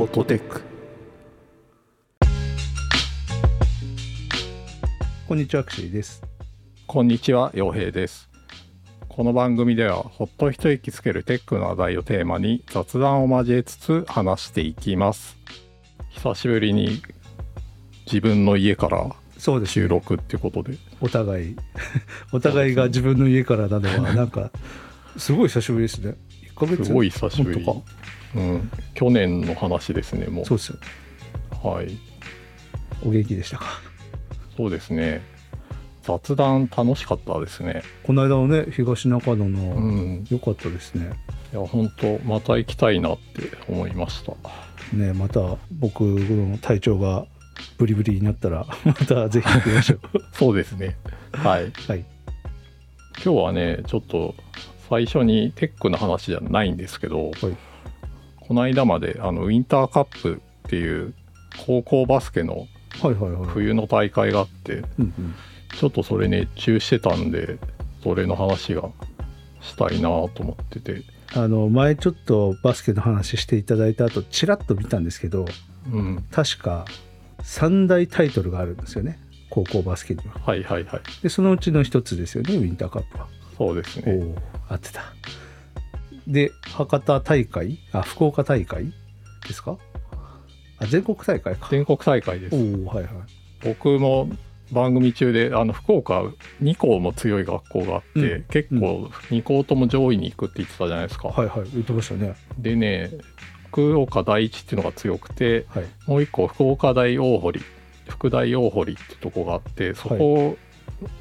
フォトテックこんにちは、アクシーです。こんにちは陽平です。この番組ではほっと一息つけるテックの話題をテーマに雑談を交えつつ話していきます。久しぶりに自分の家からそうです、収録ってことで。お互い、お互いが自分の家からなのは、なんか、すごい久しぶりですね。1ヶ月すごい久しぶり本うん去年の話ですねも当か。そうですよ。うはいお元気でしたか？そうですね雑談楽しかったですねこの間のね、東中野うの、ん良かったですね。いや本当また行きたいなって思いましたね、また僕の体調がブリブリになったら、またぜひ行きましょう。そうですねはいはい。今日はねちょっと最初にテックの話じゃないんですけど、はいこの間まであのウィンターカップっていう高校バスケの。冬の大会があって。ちょっとそれ熱中してたんでそれの話がしたいなと思っててあの、前ちょっとバスケの話していただいた後、ちらっと見たんですけど、うん確か3大タイトルがあるんですよね。高校バスケには。はいはいはいで、そのうちの一つですよね、ウィンターカップは。そうですね。合ってた。で博多大会？あ福岡大会ですか？あ全国大会か。全国大会です。おおはいはい。僕も番組中であの福岡2校も強い学校があって、うん。結構2校とも上位に行くって言ってたじゃないですか、はいはい。言ってましたね。でね福岡第一っていうのが強くてはい。もう一個福岡大大堀福大大堀ってとこがあってそこ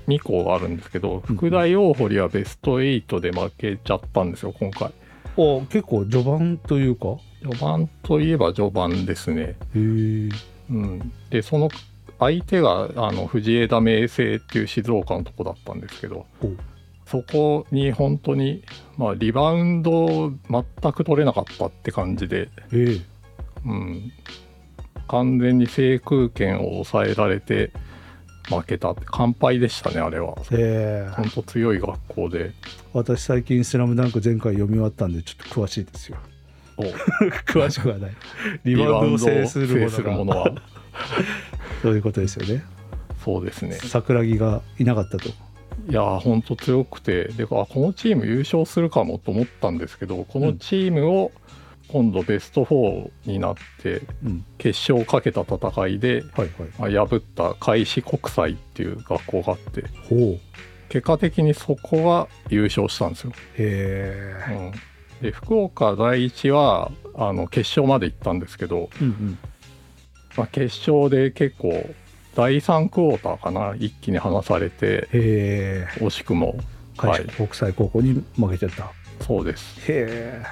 2校あるんですけど、うん福大大堀はベスト8で負けちゃったんですよ今回。お結構序盤というか？序盤といえば序盤ですね。へえ。うん。でその相手があの藤枝明星っていう静岡のとこだったんですけどお。そこに本当にまあリバウンド全く取れなかったって感じでええ。うん、完全に制空権を抑えられて負けたって完敗でしたねあれは。ええ。本当強い学校で。私最近「スラムダンク前回読み終わったんでちょっと詳しいですよ。お。詳しくはない。リバウンドを制するも制するものがのは。そういうことですよね。そうですね。桜木がいなかったと。いやー本当強くて。であこのチーム優勝するかもと思ったんですけどこのチームを今度ベスト4になってうん。決勝をかけた戦いで破った開志国際っていう学校があって結果的にそこが優勝したんですよ。へえうん、で福岡第一はあの決勝まで行ったんですけど、うんうん。まあ、決勝で結構第3クォーターかな一気に離されて惜しくも。開志はい。国際高校に負けちゃった、そうです。へえ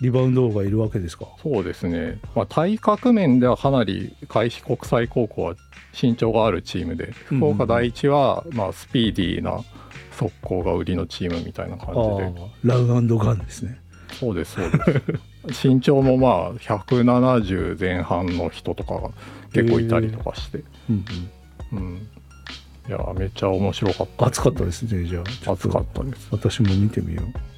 リバウンド王がいるわけですか？そうですね、まあ、体格面ではかなり開志国際高校は身長があるチームでうんうん福岡第一はまあスピーディーな速攻が売りのチームみたいな感じで。あランガンですね。そうですそうです。身長もまあ170前半の人とかが結構いたりとかして、うんうん、いやめっちゃ面白かった。暑かったですねじゃあ。暑かったです。私も見てみよう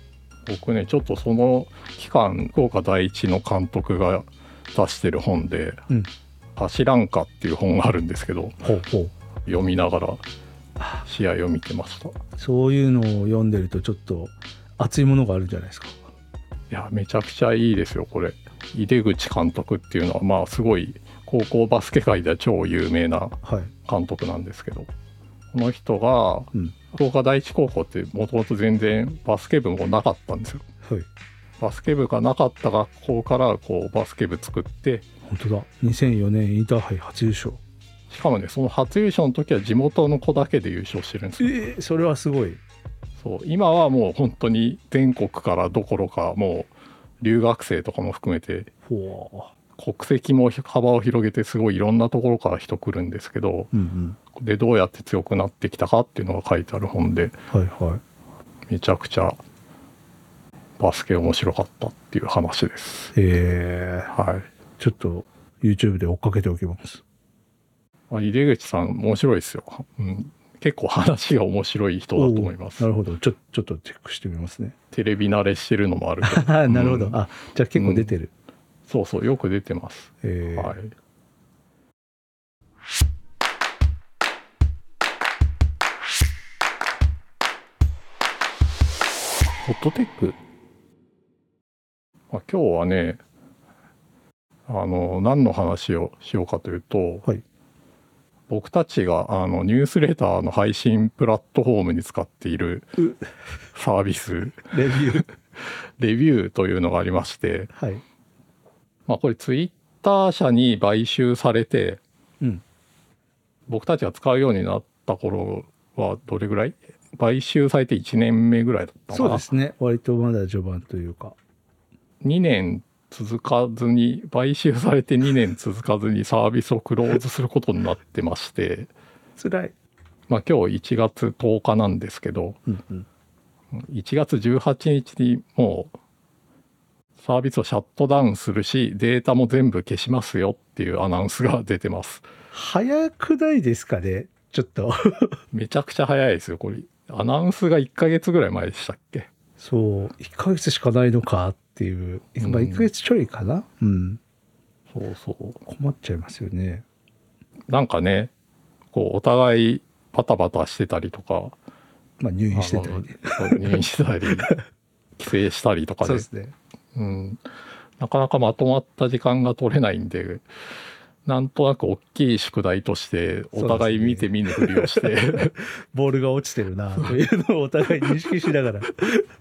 僕ねちょっとその期間福岡第一の監督が出してる本でうん「走らんか」っていう本があるんですけどほう読みながら試合を見てました。いそういうのを読んでるとちょっと熱いものがあるんじゃないですか。やめちゃくちゃいいですよこれ。井出口監督っていうのはまあすごい高校バスケ界では超有名なはい。監督なんですけどこの人がうん。福岡第一高校ってもともと全然バスケ部もなかったんですよ。はい。バスケ部がなかった学校からこうバスケ部作って。本当だ。2004年インターハイ初優勝。しかもねその初優勝の時は地元の子だけで優勝してるんですよ。えー、それはすごい。そう。今はもう本当に全国からどころかもう留学生とかも含めてほ国籍も幅を広げてすごいいろんなところから人来るんですけどううんでどうやって強くなってきたかっていうのが書いてある本でうんはいはいめちゃくちゃバスケ面白かったっていう話です。えー、はい。ちょっと YouTube で追っかけておきますまあ、井出口さん面白いですよ。うん、結構話が面白い人だと思いますな。るほどちょちょっとチェックしてみますねテレビ慣れしてるのもあるけど。なるほど、うんあじゃあ結構出てる、そうそう、よく出てます。えーはい。ホットテック、まあ、今日はね、あの、何の話をしようかというと、はい僕たちがあのニュースレターの配信プラットフォームに使っているうサービス、レビュー。レビューというのがありまして、はい。まあこれツイッター社に買収されて、うん。僕たちが使うようになった頃はどれぐらい？買収されて1年目ぐらいだったそのかな？うですね。割とまだ序盤というか。2年続かずに買収されて2年続かずに サービスをクローズすることになってまして辛い。まあ今日1月10日なんですけどうんうん。1月18日にもうサービスをシャットダウンするしデータも全部消しますよっていうアナウンスが出てます早くないですかね？ちょっと。めちゃくちゃ早いですよこれアナウンスが1ヶ月ぐらい前でしたっけ？そう。1ヶ月しかないのかっていう。うんまあ1ヶ月ちょいかな？うん。そうそう困っちゃいますよね。なんかねこうお互いバタバタしてたりとかまあ入院してたりね。入院したり 帰省したりとかでそうですね。うん、なかなかまとまった時間が取れないんでなんとなく大きい宿題としてお互い見て見ぬふりをして、ボールが落ちてるなというのをお互い認識しながら。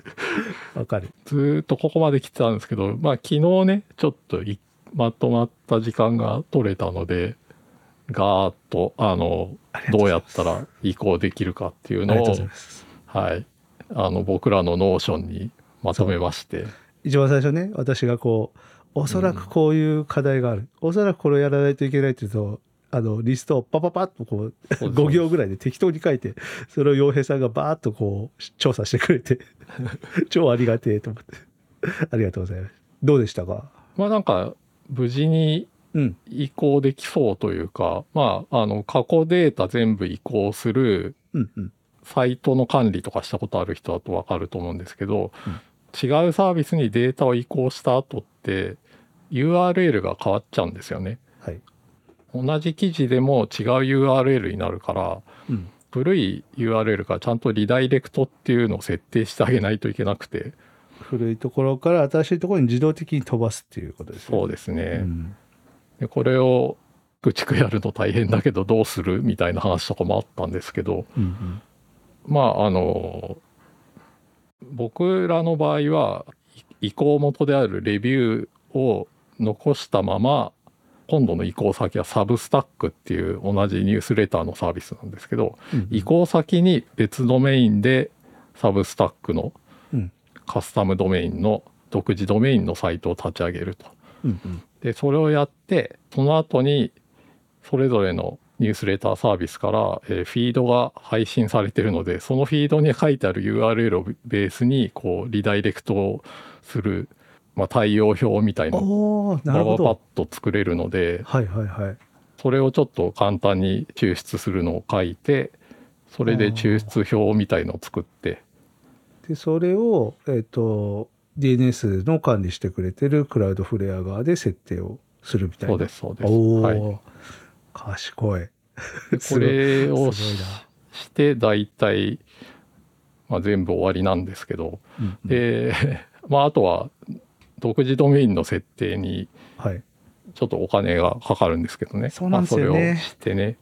わかる。ずーっとここまで来てたんですけどまあ昨日ねちょっといまとまった時間が取れたのでガーッとあのどうやったら移行できるかっていうのを。はいあの僕らの Notion にまとめまして一番最初ね、私がこう、おそらくこういう課題がある。おそらくこれをやらないといけないっていうと、あの、リストをパパパッとこう、そうです5行ぐらいで適当に書いて、それを洋平さんがバーッとこう、調査してくれて、超ありがてえと思って。ありがとうございます。どうでしたか？まあなんか無事にうん。移行できそうというか、まあ、あの、過去データ全部移行するうんうん。サイトの管理とかしたことある人だとわかると思うんですけど、うん違うサービスにデータを移行した後って、URL が変わっちゃうんですよね。はい。同じ記事でも違う URL になるから、うん。古い URL からちゃんとリダイレクトっていうのを設定してあげないといけなくて、古いところから新しいところに自動的に飛ばすっていうことですね。そうですね。うんでこれを駆逐やるの大変だけどどうするみたいな話とかもあったんですけどうんうん。まああの僕らの場合はい移行元であるレビューを残したまま今度の移行先はサブスタックっていう同じニュースレターのサービスなんですけどうん移行先に別ドメインでサブスタックのうんカスタムドメインの独自ドメインのサイトを立ち上げると。うんうん。でそれをやってその後にそれぞれのニュースレターサービスから、えーフィードが配信されてるのでそのフィードに書いてある URL をベースにこうリダイレクトをする、まあ、対応表みたいなババパッど。と作れるのではいはいはい。それをちょっと簡単に抽出するのを書いてそれで抽出表みたいのを作ってで、それを、えっ、と、DNS の管理してくれてるクラウドフレア側で設定をするみたいな。そうですそうです。おお、はい、賢い。で これをしして大体、まあ、全部終わりなんですけどうんうんで、まあ、あとは独自ドメインの設定にはい。ちょっとお金がかかるんですけどね。そうなんですよねまあ、それをしてね。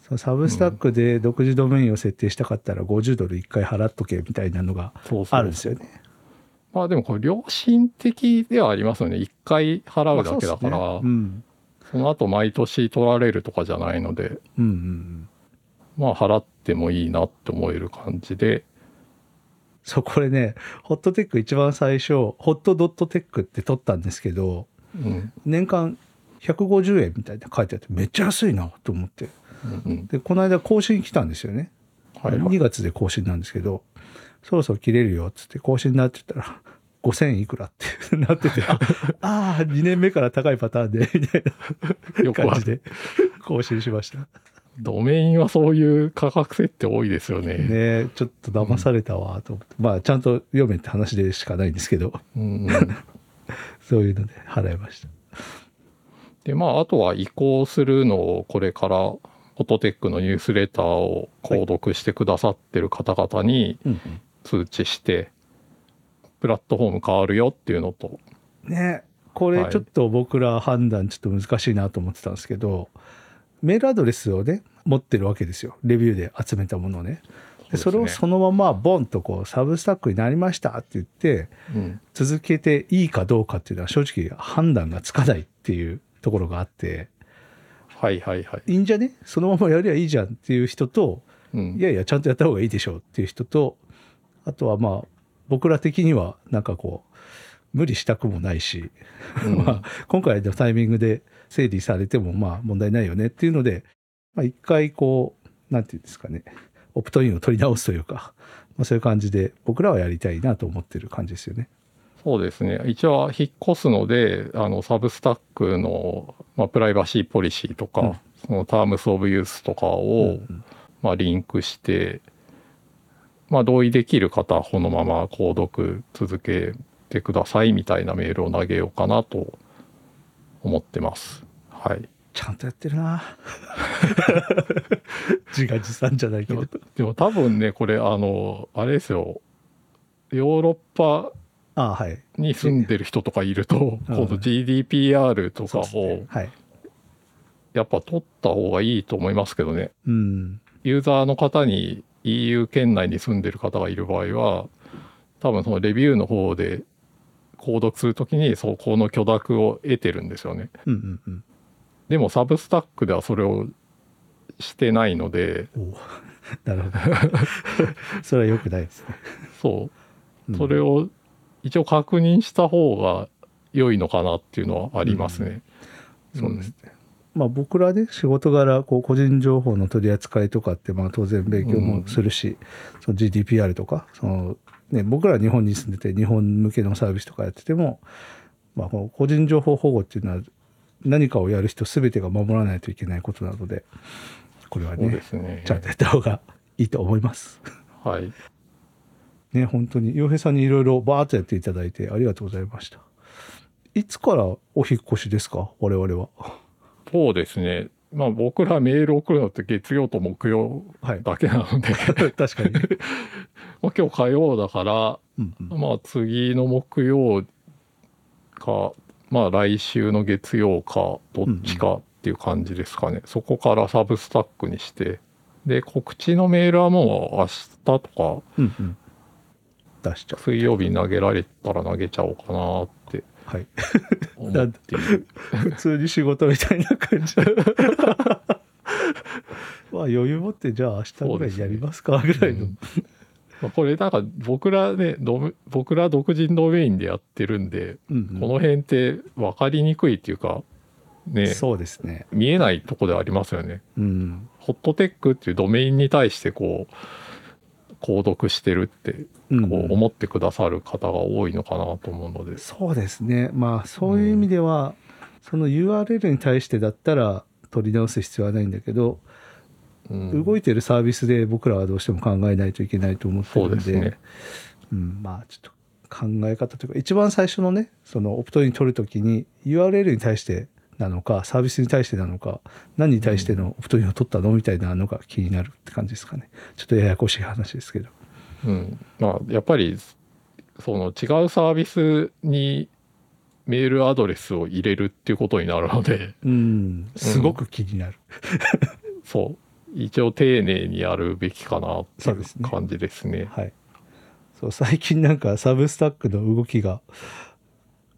そのサブスタックで独自ドメインを設定したかったら50ドル1回払っとけみたいなのがそうそうあるんですよね。まあでもこれ良心的ではありますよね。一回払うだけだから、まあねうん。その後毎年取られるとかじゃないので、うんうんうん。まあ払ってもいいなって思える感じで、そう、これね、ホットテック一番最初、ホットドットテックって取ったんですけど、うん。年間150円みたいな書いてあって、めっちゃ安いなと思って。うんうん。で、この間更新来たんですよね。はいはい。2月で更新なんですけど、そろそろ切れるよっつって更新になってたら、5000いくらってなってて、ああー、2年目から高いパターンで、みたい。な感じで更新しました。ドメインはそういう価格設定多いですよね。ねちょっと騙されたわと思って、まあちゃんと読めって話でしかないんですけど、うんうん そういうので払いました。で、まあ、あとは移行するのをこれから、フォトテックのニュースレターを購読してくださってる方々にうん通知して、プラットフォーム変わるよっていうのと、ね。これはい。ちょっと僕ら判断ちょっと難しいなと思ってたんですけど、メールアドレスをね持ってるわけですよ。レビューで集めたものをね。でそれをそのままボンとこうサブスタックになりましたって言ってうん、続けていいかどうかっていうのは正直判断がつかないっていうところがあって。はいはいはい。いいんじゃね？そのままやりゃいいじゃんっていう人とうん。いやいやちゃんとやった方がいいでしょうっていう人とあとはまあ僕ら的にはなんかこう無理したくもないし、うんまあ今回のタイミングで整理されてもまあ問題ないよねっていうので、まあ、一回こうなんていうんですかねオプトインを取り直すというか、まあ、そういう感じで僕らはやりたいなと思ってる感じですよね。そうですね。一応引っ越すので、あの、サブスタックの、まあ、プライバシーポリシーとか、うんそのタームスオブユースとかを、うんまあ、リンクして、まあ、同意できる方はこのまま購読続けてくださいみたいなメールを投げようかなと思ってます。はい。ちゃんとやってるな 自画自賛じゃないけどでも。でも多分ね、これ、あの、あれですよ、ヨーロッパああはい。に住んでる人とかいると、うん今度 GDPR とかをはい。やっぱ取った方がいいと思いますけどね。うん。ユーザーの方に EU 圏内に住んでる方がいる場合は、多分そのレビューの方で購読するときにそこの許諾を得てるんですよね。うんうんうん。でもサブスタックではそれをしてないので、なるほど。それは良くないですね。そうう、んそれを一応確認した方が良いのかなっていうのはありますね。そうですね。まあ僕らね仕事柄こう個人情報の取り扱いとかってまあ当然勉強もするし、その GDPR とかその、ね、僕らは日本に住んでて日本向けのサービスとかやってても、まあ、個人情報保護っていうのは何かをやる人全てが守らないといけないことなのでこれはねね。ちゃんとやった方がいいと思います。はい。ね本当に洋平さんにいろいろバーッとやっていただいてありがとうございました。いつからお引っ越しですか？我々は。そうですね。まあ僕らメール送るのって月曜と木曜はい。だけなので、確かに。まあ今日火曜だから、うんうんまあ次の木曜か、まあ来週の月曜か、どっちかっていう感じですかね。そこからサブスタックにして、で、告知のメールはもう明日とか、うんうん。出しちゃう。水曜日に投げられたら投げちゃおうかなってはい。思っている。普通に仕事みたいな感じ。まあ余裕持ってじゃあ明日ぐらいにやりますかぐらいの。うんまあこれなんか僕らね、僕ら独自ドメインでやってるんで、うんうんこの辺って分かりにくいっていうか、ね、そうですね。見えないとこでありますよね。うん。ホットテックっていうドメインに対してこう、購読してるって、うんこう思ってくださる方が多いのかなと思うので、そうですね。まあそういう意味では、その URL に対してだったら取り直す必要はないんだけど、うん動いてるサービスで僕らはどうしても考えないといけないと思ってるんで、ね。うん、まあちょっと考え方というか一番最初のねそのオプトイン取るときに URL に対してなのかサービスに対してなのか何に対してのオプトインを取ったの？みたいなのが気になるって感じですかね。ちょっとややこしい話ですけど。うん。まあ、やっぱり、その違うサービスにメールアドレスを入れるっていうことになるので、うん。すごく気になる、そう。一応丁寧にやるべきかなっていうそうですね。感じですね。はい。そう最近なんかサブスタックの動きが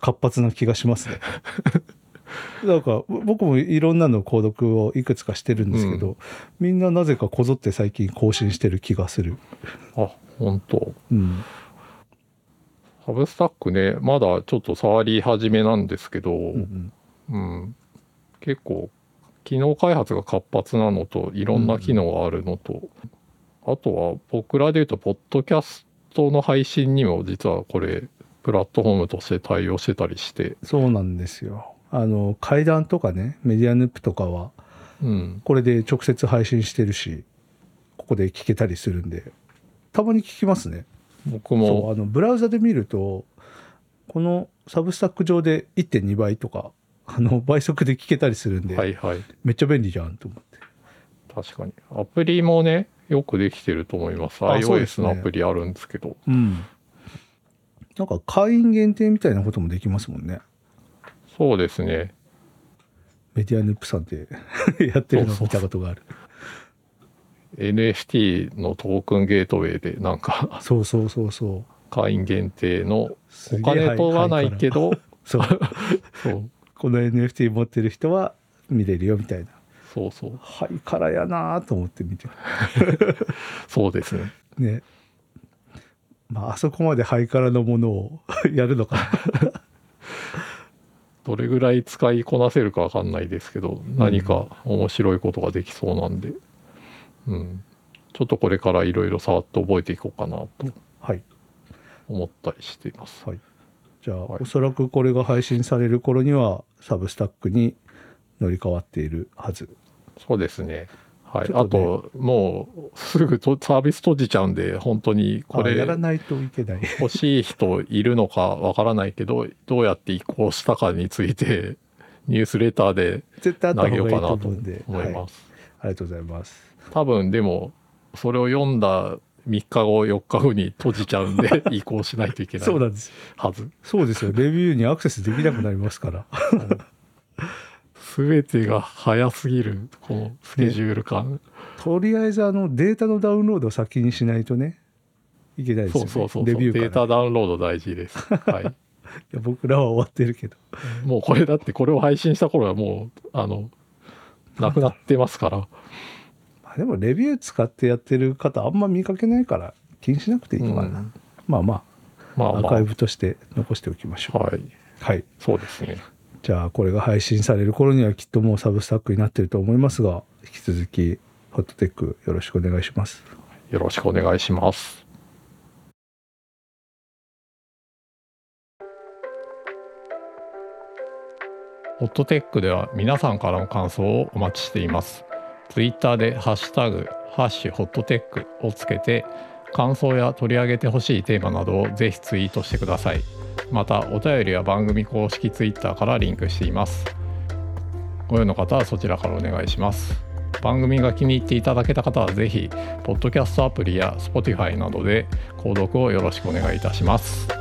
活発な気がしますね なんか僕もいろんなの購読をいくつかしてるんですけど、みんななぜかこぞって最近更新してる気がする。あ、本当。うん。サブスタックね、まだちょっと触り始めなんですけど、うんうん、結構機能開発が活発なのといろんな機能があるのと、あとは僕らで言うとポッドキャストの配信にも実はこれプラットフォームとして対応してたりして、そうなんですよあの階段とかねメディアヌップとかはうん、これで直接配信してるしここで聞けたりするんでたまに聞きますね。僕そうもあのブラウザで見るとこのサブスタック上で1.2倍とかあの倍速で聞けたりするんで、はいはい。めっちゃ便利じゃんと思って。確かに。アプリもねよくできてると思います。あそうです iOS ねのアプリあるんですけど。うん。なんか会員限定みたいなこともできますもんねそうですね。メディアヌップさんで やってるのを見たことがある。NFT のトークンゲートウェイでなんかそうそうそうそう。会員限定のお金取らないけどそう。そう。この NFT 持ってる人は見れるよみたいな。そうそう。ハイカラやなと思って見てる。そうですね。ね。まああそこまでハイカラのものをやるのかなどれぐらい使いこなせるかわかんないですけど、何か面白いことができそうなんで、うん、ちょっとこれからいろいろ触って覚えていこうかなとはい。思ったりしています。はい。じゃあ、はい。おそらくこれが配信される頃にはサブスタックに乗り換わっているはず。そうですね。はい。ね。あと、もうすぐとサービス閉じちゃうんで、本当にこれあやらないといけない。欲しい人いるのかわからないけど、どうやって移行したかについて、ニュースレターで投げようかなと思うんで。思いはい、ます。ありがとうございます。多分でも、それを読んだ3日後、4日後に閉じちゃうんで、移行しないといけないそうなんです。はず。そうですよ。レビューにアクセスできなくなりますからすべてが早すぎる、このスケジュール感。とりあえずあのデータのダウンロードを先にしないとねいけないですよね。そうそうそうそう。レビューデータダウンロード大事です。はい。いや僕らは終わってるけど。もうこれだってこれを配信した頃はもうあのなくなってますから。まあでもレビュー使ってやってる方あんま見かけないから気にしなくていいのかな、うん。まあままあまああ。アーカイブとして残しておきましょう。はい。はい。そうですねじゃあこれが配信される頃にはきっともうサブスタックになってると思いますが引き続きホットテックよろしくお願いしますよろしくお願いしますホットテックでは皆さんからの感想をお待ちしています。ツイッターでハッシュタグハッシュホットテックをつけて感想や取り上げてほしいテーマなどをぜひツイートしてください。またお便りは番組公式 Twitter からリンクしています。ご用の方はそちらからお願いします。番組が気に入っていただけた方はぜひ、ポッドキャストアプリや Spotify などで購読をよろしくお願いいたします。